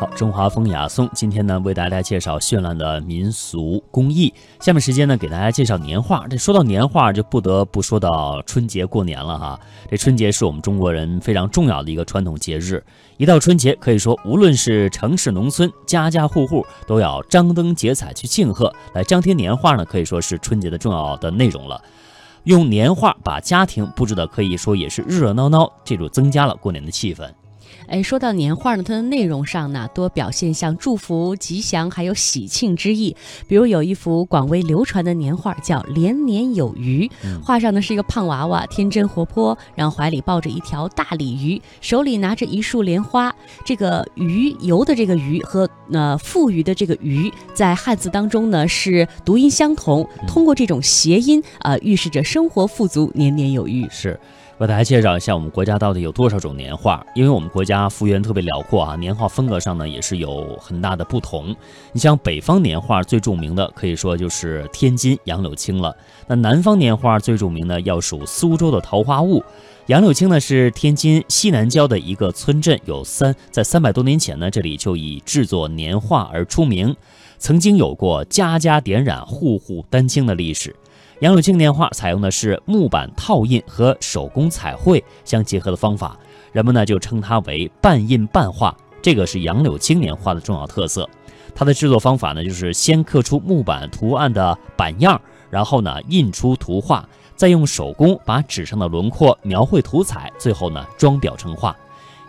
好，中华风雅颂今天呢为大家介绍绚烂的民俗工艺。下面时间呢给大家介绍年画。这说到年画，就不得不说到春节过年了哈。这春节是我们中国人非常重要的一个传统节日。一到春节，可以说无论是城市农村，家家户户都要张灯结彩去庆贺。来张贴年画呢，可以说是春节的重要的内容了。用年画把家庭布置的可以说也是热热闹闹，这就增加了过年的气氛。哎，说到年画呢，它的内容上呢，多表现像祝福、吉祥，还有喜庆之意。比如有一幅广为流传的年画，叫“连年有余”。画上呢是一个胖娃娃，天真活泼，然后怀里抱着一条大鲤鱼，手里拿着一束莲花。这个“鱼”游的这个“鱼”和呃富余的这个“鱼”，在汉字当中呢是读音相同，通过这种谐音，呃，预示着生活富足，年年有余。是。为大家介绍一下我们国家到底有多少种年画，因为我们国家幅员特别辽阔啊，年画风格上呢也是有很大的不同。你像北方年画最著名的，可以说就是天津杨柳青了。那南方年画最著名的要数苏州的桃花坞。杨柳青呢是天津西南郊的一个村镇，有三在三百多年前呢，这里就以制作年画而出名，曾经有过家家点染、户户丹青的历史。杨柳青年画采用的是木板套印和手工彩绘相结合的方法，人们呢就称它为半印半画。这个是杨柳青年画的重要特色。它的制作方法呢，就是先刻出木板图案的版样，然后呢印出图画，再用手工把纸上的轮廓描绘涂彩，最后呢装裱成画。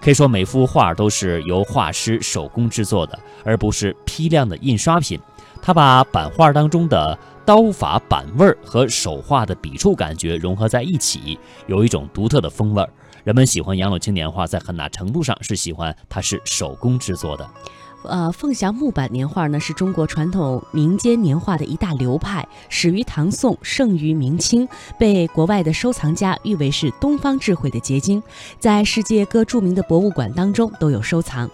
可以说每幅画都是由画师手工制作的，而不是批量的印刷品。他把版画当中的刀法板味儿和手画的笔触感觉融合在一起，有一种独特的风味儿。人们喜欢杨柳青年画，在很大程度上是喜欢它是手工制作的。呃，凤翔木板年画呢，是中国传统民间年画的一大流派，始于唐宋，盛于明清，被国外的收藏家誉为是东方智慧的结晶，在世界各著名的博物馆当中都有收藏。